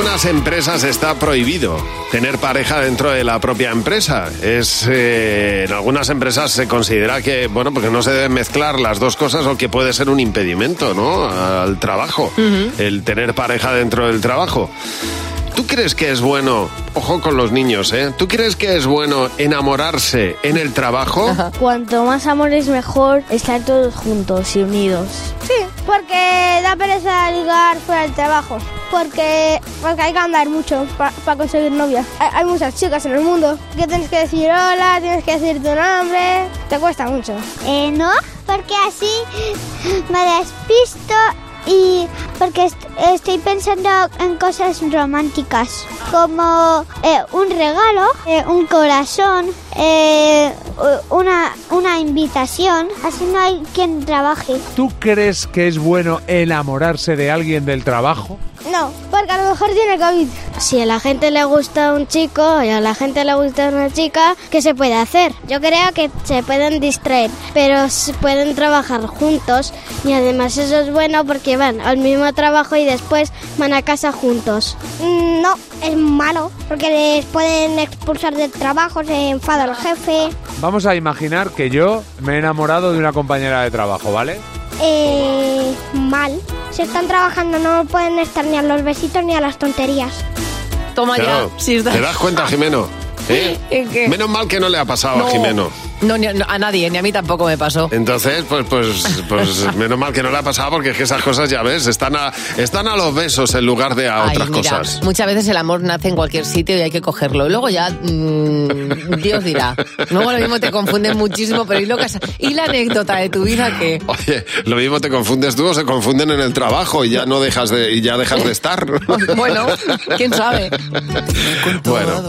algunas empresas está prohibido tener pareja dentro de la propia empresa. Es eh, en algunas empresas se considera que bueno porque no se deben mezclar las dos cosas o que puede ser un impedimento, ¿no? Al trabajo, el tener pareja dentro del trabajo. ¿Tú crees que es bueno, ojo con los niños, ¿eh? ¿Tú crees que es bueno enamorarse en el trabajo? Cuanto más amor es mejor estar todos juntos y unidos. Porque da pereza ligar fuera del trabajo. Porque, porque hay que andar mucho para conseguir novia. Hay, muchas chicas en el mundo que tienes que decir hola, tienes que decir tu nombre. Te cuesta mucho. Eh, no, porque así me despisto y porque est- estoy pensando en cosas románticas como eh, un regalo, eh, un corazón, eh, una, una invitación, así no hay quien trabaje. ¿Tú crees que es bueno enamorarse de alguien del trabajo? No, porque a lo mejor tiene COVID. Si a la gente le gusta un chico y a la gente le gusta una chica, ¿qué se puede hacer? Yo creo que se pueden distraer, pero se pueden trabajar juntos y además eso es bueno porque van al mismo trabajo y después van a casa juntos. Mm, No, es malo, porque les pueden expulsar del trabajo, se enfada jefe. Vamos a imaginar que yo me he enamorado de una compañera de trabajo, ¿vale? Eh, mal. Si están trabajando no pueden estar ni a los besitos ni a las tonterías. Toma Claro. ya. Si ¿Te das cuenta, Jimeno? ¿Eh? ¿En qué? Menos mal que no le ha pasado No. a Jimeno. No, ni- a nadie, ni a mí tampoco me pasó. Entonces, pues, pues, pues menos mal que no le ha pasado porque es que esas cosas, ya ves, están a, están a los besos en lugar de a Ay, otras mira, cosas. Muchas veces el amor nace en cualquier sitio y hay que cogerlo. Y luego ya, mm, Dios dirá. Luego lo mismo te confunden muchísimo, pero ¿y, lo que has- ¿y la anécdota de tu vida que Oye, lo mismo te confundes tú o se confunden en el trabajo y ya no dejas de, y ya dejas de estar. Bueno, quién sabe. Bueno.